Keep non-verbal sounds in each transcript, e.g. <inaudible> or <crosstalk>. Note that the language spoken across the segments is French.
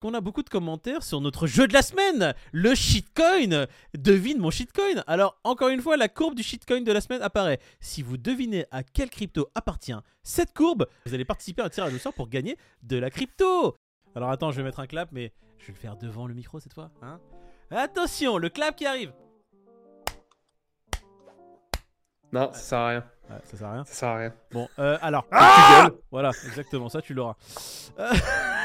qu'on a beaucoup de commentaires sur notre jeu de la semaine, le shitcoin. Devine mon shitcoin. Alors, encore une fois, la courbe du shitcoin de la semaine apparaît. Si vous devinez à quelle crypto appartient cette courbe, vous allez participer à un tirage au sort pour gagner de la crypto. Alors, attends, je vais mettre un clap, mais je vais le faire devant le micro cette fois. Hein Attention, le clap qui arrive. Non, ça sert à rien. Ouais, ça sert à rien. Ça sert à rien. Bon, euh, alors. gueules. Voilà, exactement, ça tu l'auras. Euh, <laughs>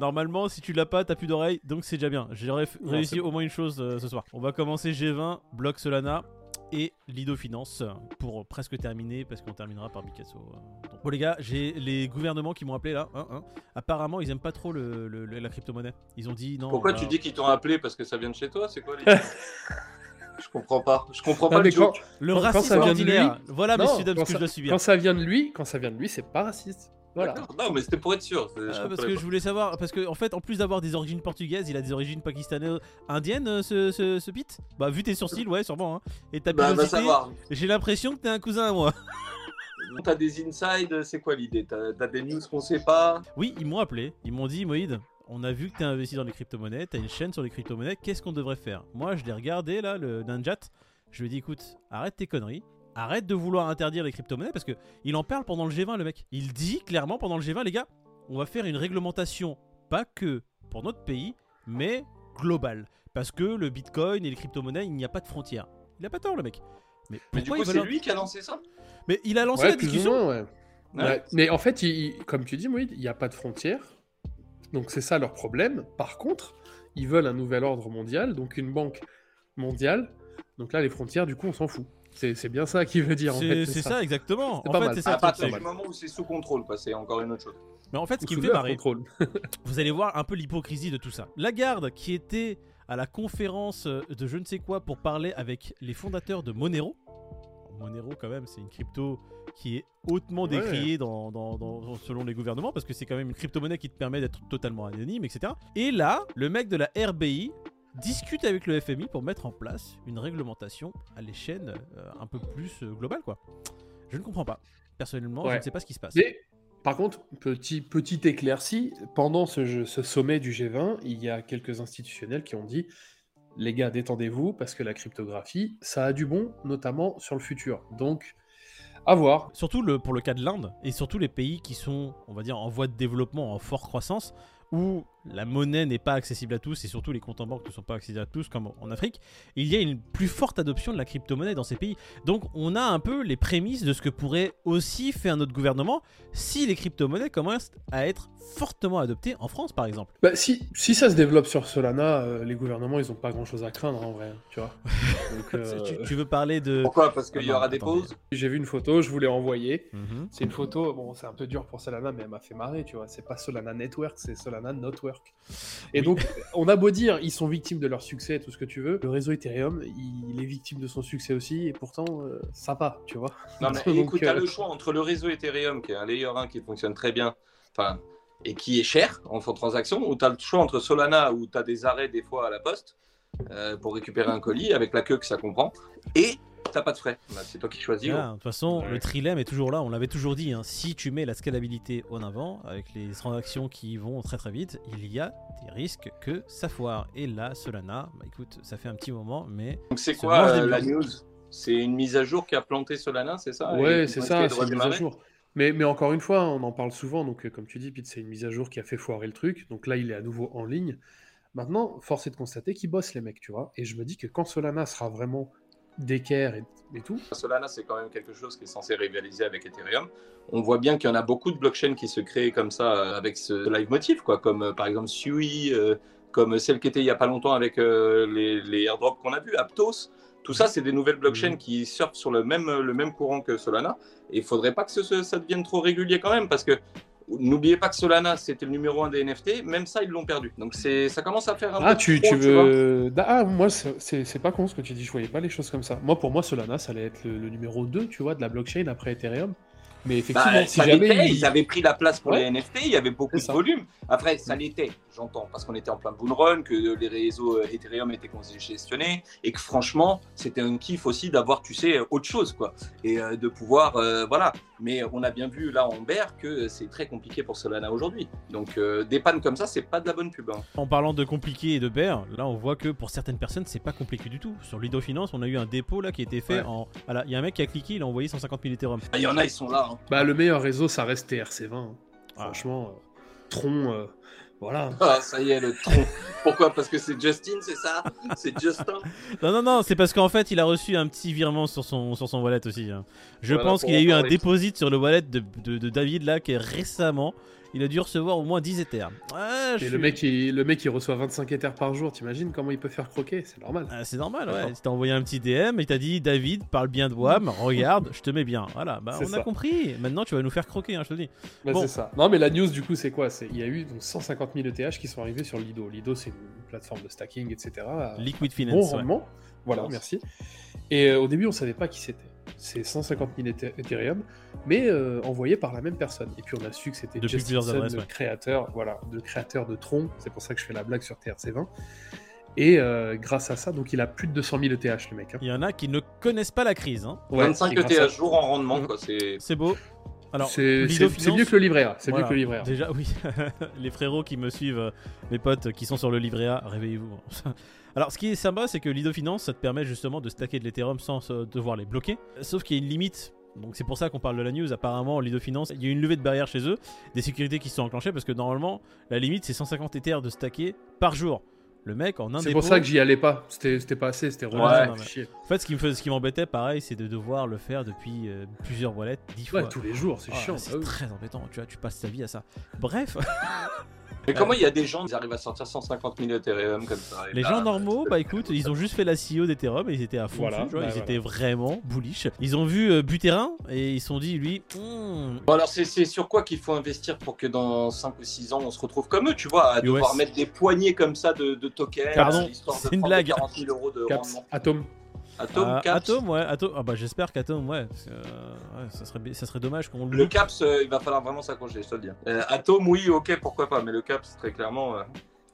Normalement, si tu l'as pas, t'as plus d'oreilles, donc c'est déjà bien. J'ai ré- Non, réussi au moins une chose euh, ce soir. On va commencer G20, Bloc Solana et Lido Finance euh, pour presque terminer parce qu'on terminera par Picasso. euh. Donc, Bon les gars, j'ai les gouvernements qui m'ont appelé là. hein, hein. Apparemment, ils aiment pas trop le, le- le- la crypto-monnaie. Ils ont dit non. Pourquoi tu va- dis qu'ils t'ont appelé parce que ça vient de chez toi C'est quoi les <laughs> Je comprends pas. Je comprends Non, pas le quand, joke. le quand- quand racisme ça vient de ordinaire lui- Voilà, Non, messieurs dames, quand ce que je dois subir. quand ça vient de lui, quand ça vient de lui, c'est pas raciste. Voilà. Non, mais c'était pour être sûr. Je Ah, parce que pas. je voulais savoir, parce que en fait, en plus d'avoir des origines portugaises, il a des origines pakistanaises, indiennes, euh, ce, ce, ce Pete? Bah, vu tes sourcils, ouais, sûrement. Hein. Et ta Bah, savoir. j'ai l'impression que t'es un cousin à moi. <laughs> T'as des insides, c'est quoi l'idée? T'as t'as des news qu'on sait pas? Oui, ils m'ont appelé, ils m'ont dit, Moïd, on a vu que t'es investi dans les crypto-monnaies, t'as une chaîne sur les crypto-monnaies, qu'est-ce qu'on devrait faire? Moi, je l'ai regardé là, le Ninjat, je lui ai dit, écoute, arrête tes conneries. Arrête de vouloir interdire les crypto-monnaies parce que il en parle pendant le G20 le mec. Il dit clairement pendant le G20 les gars, on va faire une réglementation pas que pour notre pays mais globale parce que le Bitcoin et les crypto-monnaies, il n'y a pas de frontières. Il a pas tort le mec. Mais Mais du pourquoi coup, c'est lui qui a lancé ça? Mais il a lancé Ouais, la discussion. moins, ouais. Ouais. Ouais. Mais en fait, il- il- comme tu dis, Moïd, il n'y a pas de frontières. Donc c'est ça leur problème. Par contre, ils veulent un nouvel ordre mondial, donc une banque mondiale. Donc là, les frontières, du coup, on s'en fout. C'est c'est bien ça qu'il veut dire. en C'est fait, c'est ça. exactement. C'est En pas fait, mal. c'est À ça. partir qui- du moment où c'est sous contrôle, quoi, c'est encore une autre chose. Mais en fait, ce qui me fait marrer, <laughs> vous allez voir un peu l'hypocrisie de tout ça. Lagarde, qui était à la conférence de je ne sais quoi pour parler avec les fondateurs de Monero. Monero, quand même, c'est une crypto qui est hautement Ouais. décriée dans, dans- dans- selon les gouvernements parce que c'est quand même une crypto-monnaie qui te permet d'être totalement anonyme, etc. Et là, le mec de la RBI discute avec le FMI pour mettre en place une réglementation à l'échelle euh, un peu plus euh, globale, quoi. Je ne comprends pas. Personnellement, je ne sais pas ce qui se passe. Mais par contre, petit, petit éclairci, pendant ce, jeu- ce sommet du G20, il y a quelques institutionnels qui ont dit les gars, détendez-vous, parce que la cryptographie, ça a du bon, notamment sur le futur. Donc, à voir. Surtout le, pour le cas de l'Inde et surtout les pays qui sont, on va dire, en voie de développement, en forte croissance, où la monnaie n'est pas accessible à tous et surtout les comptes en banque ne sont pas accessibles à tous comme en Afrique, il y a une plus forte adoption de la crypto-monnaie dans ces pays. Donc on a un peu les prémices de ce que pourrait aussi faire notre gouvernement si les crypto-monnaies commencent à être fortement adoptées en France par exemple. Bah, si, si ça se développe sur Solana, euh, les gouvernements, ils n'ont pas grand-chose à craindre en vrai, tu vois. <laughs> Donc, euh, Tu, tu veux parler de... Pourquoi? Parce qu'il y Ah aura des pauses? J'ai vu une photo, je vous l'ai envoyée. Mhm. C'est une photo, bon, c'est un peu dur pour Solana, mais elle m'a fait marrer, tu vois. C'est pas Solana Network, c'est Solana Notwork. Et Oui. donc, on a beau dire, ils sont victimes de leur succès, tout ce que tu veux. Le réseau Ethereum, il est victime de son succès aussi, et pourtant, euh, sympa, tu vois. Non, mais <laughs> Donc, écoute, euh, t'as le choix entre le réseau Ethereum, qui est un layer 1 qui fonctionne très bien, enfin, et qui est cher en fonds de transaction, ou t'as le choix entre Solana, où t'as des arrêts des fois à la poste euh, pour récupérer un colis, avec la queue que ça comprend, et t'as pas de frais. Bah, c'est toi qui choisis. Ah, de toute façon, Ouais. le trilemme est toujours là. On l'avait toujours dit. hein. Si tu mets la scalabilité en avant, avec les transactions qui vont très très vite, il y a des risques que ça foire. Et là, Solana, bah écoute, ça fait un petit moment, mais Donc c'est quoi euh, la news? C'est une mise à jour qui a planté Solana, c'est ça? Ouais, c'est ça, c'est une mise à jour. Mais, mais encore une fois, on en parle souvent, donc euh, comme tu dis, Pete, c'est une mise à jour qui a fait foirer le truc. Donc là, il est à nouveau en ligne. Maintenant, force est de constater qu'ils bossent, les mecs, tu vois. Et je me dis que quand Solana sera vraiment d'équerre et, et tout, Solana, c'est quand même quelque chose qui est censé rivaliser avec Ethereum. On voit bien qu'il y en a beaucoup de blockchains qui se créent comme ça, euh, avec ce live motif, quoi, comme euh, par exemple Sui, euh, comme celle qui était il n'y a pas longtemps avec euh, les, les airdrops qu'on a vus, Aptos. Tout ça, c'est des nouvelles blockchains Mhm. qui surfent sur le même, le même courant que Solana. Et il faudrait pas que ce- ça devienne trop régulier quand même, parce que n'oubliez pas que Solana, c'était le numéro un des NFT. Même ça, ils l'ont perdu. Donc c'est, ça commence à faire un Ah, peu tu, trop, tu veux. Ah, moi, c'est pas con ce que tu dis, je voyais pas les choses comme ça. Moi, pour moi, Solana, ça allait être le, le numéro 2, tu vois, de la blockchain après Ethereum. Mais effectivement, Bah, si ça jamais. ils avaient pris la place pour Ouais. les NFT, il y avait beaucoup de volume. Après, ça l'était, j'entends, parce qu'on était en plein bull run, que les réseaux euh, Ethereum étaient congestionnés, et que franchement, c'était un kiff aussi d'avoir, tu sais, autre chose, quoi. Et euh, de pouvoir, euh, voilà. Mais on a bien vu là en bear que c'est très compliqué pour Solana aujourd'hui. Donc euh, des pannes comme ça, c'est pas de la bonne pub. hein. En parlant de compliqué et de bear, là on voit que pour certaines personnes c'est pas compliqué du tout. Sur Lido Finance, on a eu un dépôt là qui a été fait Ouais. en. Voilà, il y a un mec qui a cliqué, il a envoyé 150 000 Ethereum. Ah, Il y en a, ils sont là. hein. Bah, le meilleur réseau, ça reste TRC20. hein. Ah. Franchement, euh, Tron, euh, voilà. <laughs> Ah, ça y est, le tronc. Pourquoi? Parce que c'est Justin, c'est ça? C'est Justin? Non, non, non, c'est parce qu'en fait il a reçu un petit virement sur son, sur son wallet aussi. hein. Je Voilà, pense qu'il y a eu un déposit sur le wallet de, de- de David là qui est récemment. Il a dû recevoir au moins 10 Ethers. Ouais, je Et suis- le mec, il, le mec, il reçoit 25 Ethers par jour. T'imagines comment il peut faire croquer? C'est normal. Ah, c'est normal, ouais. D'accord. Il t'a envoyé un petit DM, il t'a dit David, parle bien de WAM, <laughs> regarde, je te mets bien. Voilà, bah on a compris. Maintenant tu vas nous faire croquer, hein, je te le dis. Bah, Bon. C'est ça. Non, mais la news, du coup, c'est quoi? C'est Il y a eu donc, 150 000 ETH qui sont arrivés sur Lido. Lido, c'est une plateforme de stacking, etc. Liquid bon Finance. ouais. rendement. Voilà, merci. Et euh, au début, on savait pas qui c'était. C'est 150 000 Ethe- Ethereum, mais euh, envoyés par la même personne. Et puis on a su que c'était Depuis Justin adresses, le ouais. créateur, voilà, le créateur de Tron. C'est pour ça que je fais la blague sur TRC20. Et euh, grâce à ça, donc il a plus de 200 000 ETH, le mec. hein. Il y en a qui ne connaissent pas la crise. Hein. Ouais, 25 et grâce ETH à- jour en rendement, Mhm. quoi. C'est C'est beau. Alors, C'est mieux que le livret A. C'est voilà. mieux que le livret A. Déjà, oui. <laughs> les frérots qui me suivent, euh, mes potes qui sont sur le livret A, réveillez-vous. <laughs> Alors, ce qui est sympa, c'est que Lido Finance, ça te permet justement de stacker de l'Ethereum sans euh, devoir les bloquer. Sauf qu'il y a une limite. Donc, c'est pour ça qu'on parle de la news. Apparemment, Lido Finance, il y a une levée de barrière chez eux, des sécurités qui sont enclenchées parce que normalement, la limite, c'est 150 Ethers de stacker par jour. Le mec, en un C'est pour ça que j'y allais pas. C'était c'était pas assez, c'était Ouais, relou, chier. En fait, ce qui me fait- ce qui m'embêtait, pareil, c'est de devoir le faire depuis euh, plusieurs wallets, 10 fois. Ouais, tous les jours, c'est Ah, chiant. c'est oui. très embêtant, tu vois, tu passes ta vie à ça. Bref, <laughs> Mais comment il y a des gens qui arrivent à sortir 150 000 Ethereum comme ça les là, gens normaux, bah écoute, ils ont juste fait la CEO d'Ethereum et ils étaient à fond Voilà, dessus, bah ils voilà. étaient vraiment bullish. Ils ont vu euh, Buterin et ils se sont dit, lui, Hmm, Bon alors c'est sur quoi qu'il faut investir pour que dans 5 ou 6 ans on se retrouve comme eux, tu vois, à devoir US. mettre des poignées comme ça de, de tokens, Pardon, histoire de c'est une blague. 40 000 euros de Caps, rendement. Atom. Atom, ah, Caps. Atom, ouais, Atom, ah bah j'espère qu'Atom, ouais, parce que, euh, ouais, ça, serait, ça serait dommage qu'on le Le. Caps, euh, il va falloir vraiment s'accrocher, je te le dis. Euh, Atom, oui, ok, pourquoi pas, mais le Caps, très clairement, euh,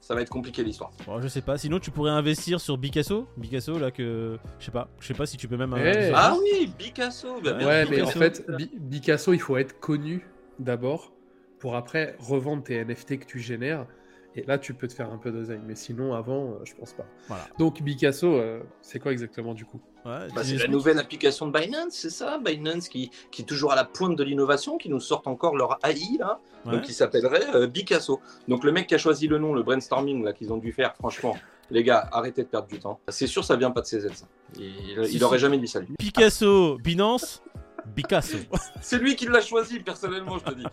ça va être compliqué l'histoire. Bon, je sais pas, sinon tu pourrais investir sur Picasso, Picasso là que, je sais pas, je sais pas si tu peux même... Eh. investir Ah oui, Picasso bah, Ouais, mais en fait, Picasso, il faut être connu d'abord pour après revendre tes NFT que tu génères. Et là, tu peux te faire un peu d'oseille. Mais sinon, avant, euh, je pense pas. Voilà. Donc, Picasso, euh, c'est quoi exactement du coup? Ouais, Bah, c'est la nouvelle application de Binance, c'est ça? Binance qui, qui est toujours à la pointe de l'innovation, qui nous sortent encore leur AI, là, Ouais. donc qui s'appellerait euh, Picasso. Donc le mec qui a choisi le nom, le brainstorming là qu'ils ont dû faire, franchement, les gars, arrêtez de perdre du temps. C'est sûr, ça vient pas de CZ, ça. Il, Si, il aurait jamais dit ça, lui. Picasso, Binance, Picasso. <laughs> C'est lui qui l'a choisi, personnellement, je te dis.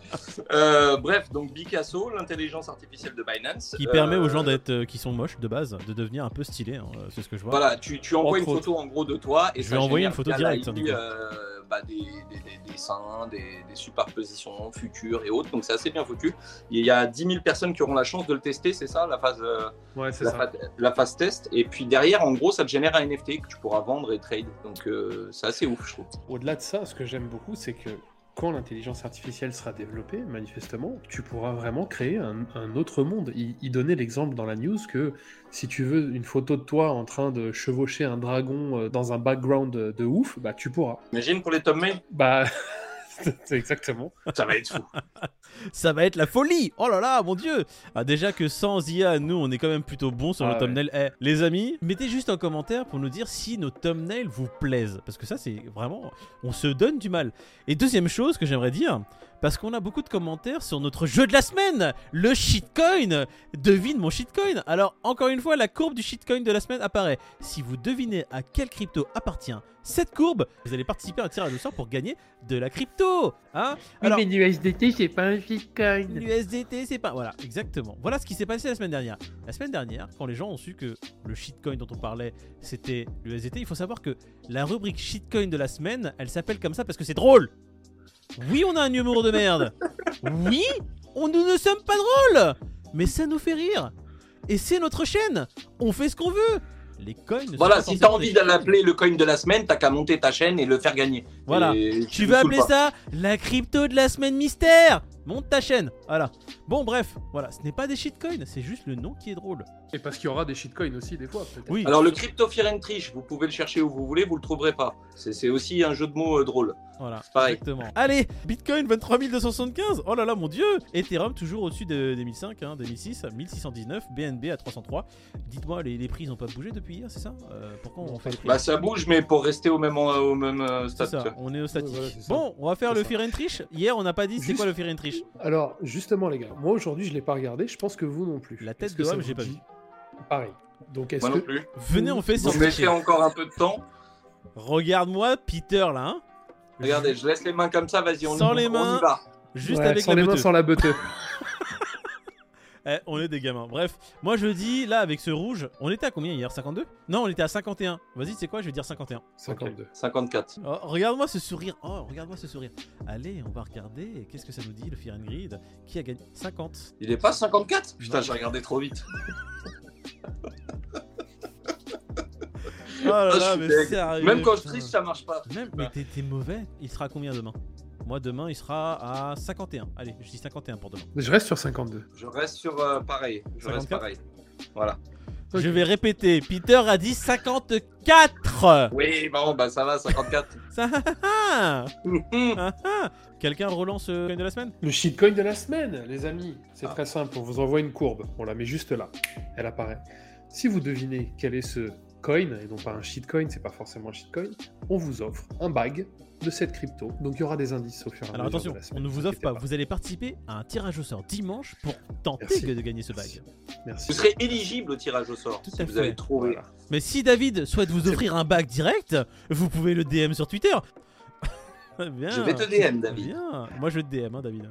Euh, bref, donc Picasso, l'intelligence artificielle de Binance. qui euh, permet aux gens d'être, euh, qui sont moches de base de devenir un peu stylés, hein, euh, c'est ce que je vois. Voilà, tu, tu envoies une photo en gros de toi et Je ça vais envoyer génère une photo directe, hein, euh, bah, des, des, des dessins, des, des superpositions futures et autres. Donc c'est assez bien foutu. Il y a 10 000 personnes qui auront la chance de le tester, c'est ça la phase, euh, Ouais, la, ça. phase, la phase test. Et puis derrière, en gros, ça te génère un NFT que tu pourras vendre et trade. Donc euh, c'est assez ouf, je trouve. Au-delà de ça, ce que j'aime beaucoup, c'est que quand l'intelligence artificielle sera développée, manifestement, tu pourras vraiment créer un, un autre monde. Il, il donnait l'exemple dans la news que si tu veux une photo de toi en train de chevaucher un dragon euh, dans un background de, ouf, bah tu pourras. Imagine pour les mail, Bah, <laughs> <laughs> exactement. ça va être fou. <laughs> Ça va être la folie Oh là là, mon dieu ah, Déjà que sans IA, nous, on est quand même plutôt bon sur Ah le ouais. thumbnail. Eh, les amis, mettez juste un commentaire pour nous dire si nos thumbnails vous plaisent. Parce que ça, c'est vraiment... On se donne du mal. Et deuxième chose que j'aimerais dire, parce qu'on a beaucoup de commentaires sur notre jeu de la semaine, le shitcoin Devine mon shitcoin Alors, encore une fois, la courbe du shitcoin de la semaine apparaît. Si vous devinez à quelle crypto appartient cette courbe, vous allez participer à un tirage au sort pour gagner de la crypto Hein Alors, l'USDT, c'est pas un shitcoin. L'USDT, c'est pas. Voilà, exactement. Voilà ce qui s'est passé la semaine dernière. La semaine dernière, quand les gens ont su que le shitcoin dont on parlait, c'était l'USDT, il faut savoir que la rubrique shitcoin de la semaine, elle s'appelle comme ça parce que c'est drôle. Oui, on a un humour de merde. Oui, on, nous ne sommes pas drôles. Mais ça nous fait rire. Et c'est notre chaîne. On fait ce qu'on veut. Les coins ne sont Voilà, si t'as envie de l'appeler le coin de la semaine, t'as qu'à monter ta chaîne et le faire gagner. Voilà. Et Tu veux appeler pas. ça la crypto de la semaine mystère? Monte ta chaîne, voilà. Bon bref, voilà, ce n'est pas des shitcoins, c'est juste le nom qui est drôle. Et parce qu'il y aura des shitcoins aussi, des fois, peut-être. Oui. Alors le crypto fear and triche, vous pouvez le chercher où vous voulez, vous le trouverez pas. C'est c'est aussi un jeu de mots euh, drôle. Voilà, Pareil. exactement. <laughs> Allez, Bitcoin 23 275. Oh là là, mon dieu. Ethereum toujours au-dessus de- des 1005, hein, des 1006, à 1619. BNB à 303. Dites-moi, les, les prix ils ont pas bougé depuis hier, c'est ça? Euh, Pourquoi on fait les prix? Bah ça bouge, mais pour rester au même, au même euh, stade. ça, on est au statique. voilà, bon, on va faire le ça. Fear and Trish. Hier, on n'a pas dit c'est Juste- quoi le Fear and Trish. Alors, justement, les gars, moi aujourd'hui, je l'ai pas regardé. Je pense que vous non plus. La tête de Homme, j'ai pas vu. Pareil. Donc, est-ce Moi non que plus. Venez, on fait sans Vous mettez encore un peu de temps. Regarde-moi, Peter là. hein. Regardez, je laisse les mains comme ça, vas-y, on, Sans les on mains. y va. Juste Ouais, avec sans la les mains, sans la beute. <laughs> Eh, on est des gamins. Bref, moi je dis là avec ce rouge, on était à combien hier? 52 Non, on était à 51. Vas-y, c'est quoi? Je vais dire 51. 52. 54. Oh, regarde-moi ce sourire. Oh, regarde-moi ce sourire. Allez, on va regarder. Qu'est-ce que ça nous dit le Fear and Greed? Qui a gagné? 50. Il est pas 54 Putain, j'ai regardé trop vite. <laughs> Oh là Ah, là, mais sérieux. Même quand je triche, ça marche pas. Même, mais t'es t'es mauvais. Il sera combien demain? Moi demain, il sera à 51. Allez, je dis 51 pour demain. Je reste sur 52. Je reste sur euh, pareil. Je reste 54? pareil. Voilà. Ok. Je vais répéter. Peter a dit 54. Oui, bon, bah ça va, 54. <laughs> Ça, ah, Hum, ah, ah. Quelqu'un relance le coin de la semaine? Le shitcoin de la semaine, les amis. C'est Ah. très simple. On vous envoie une courbe. On la met juste là. Elle apparaît. Si vous devinez quel est ce coin, et non pas un shitcoin, c'est pas forcément un shitcoin, on vous offre un bag de cette crypto. Donc il y aura des indices au fur et à Alors mesure attention, de la on ne vous offre pas. Vous allez participer à un tirage au sort dimanche pour tenter Merci. de gagner ce Merci. bag. Merci. Vous serez éligible au tirage au sort Tout si à vous fait. avez trouvé. Voilà. Mais si David souhaite vous offrir un bag direct, vous pouvez le DM sur Twitter. <laughs> Bien. Je vais te DM, David. Bien. Moi je vais te DM, hein, David.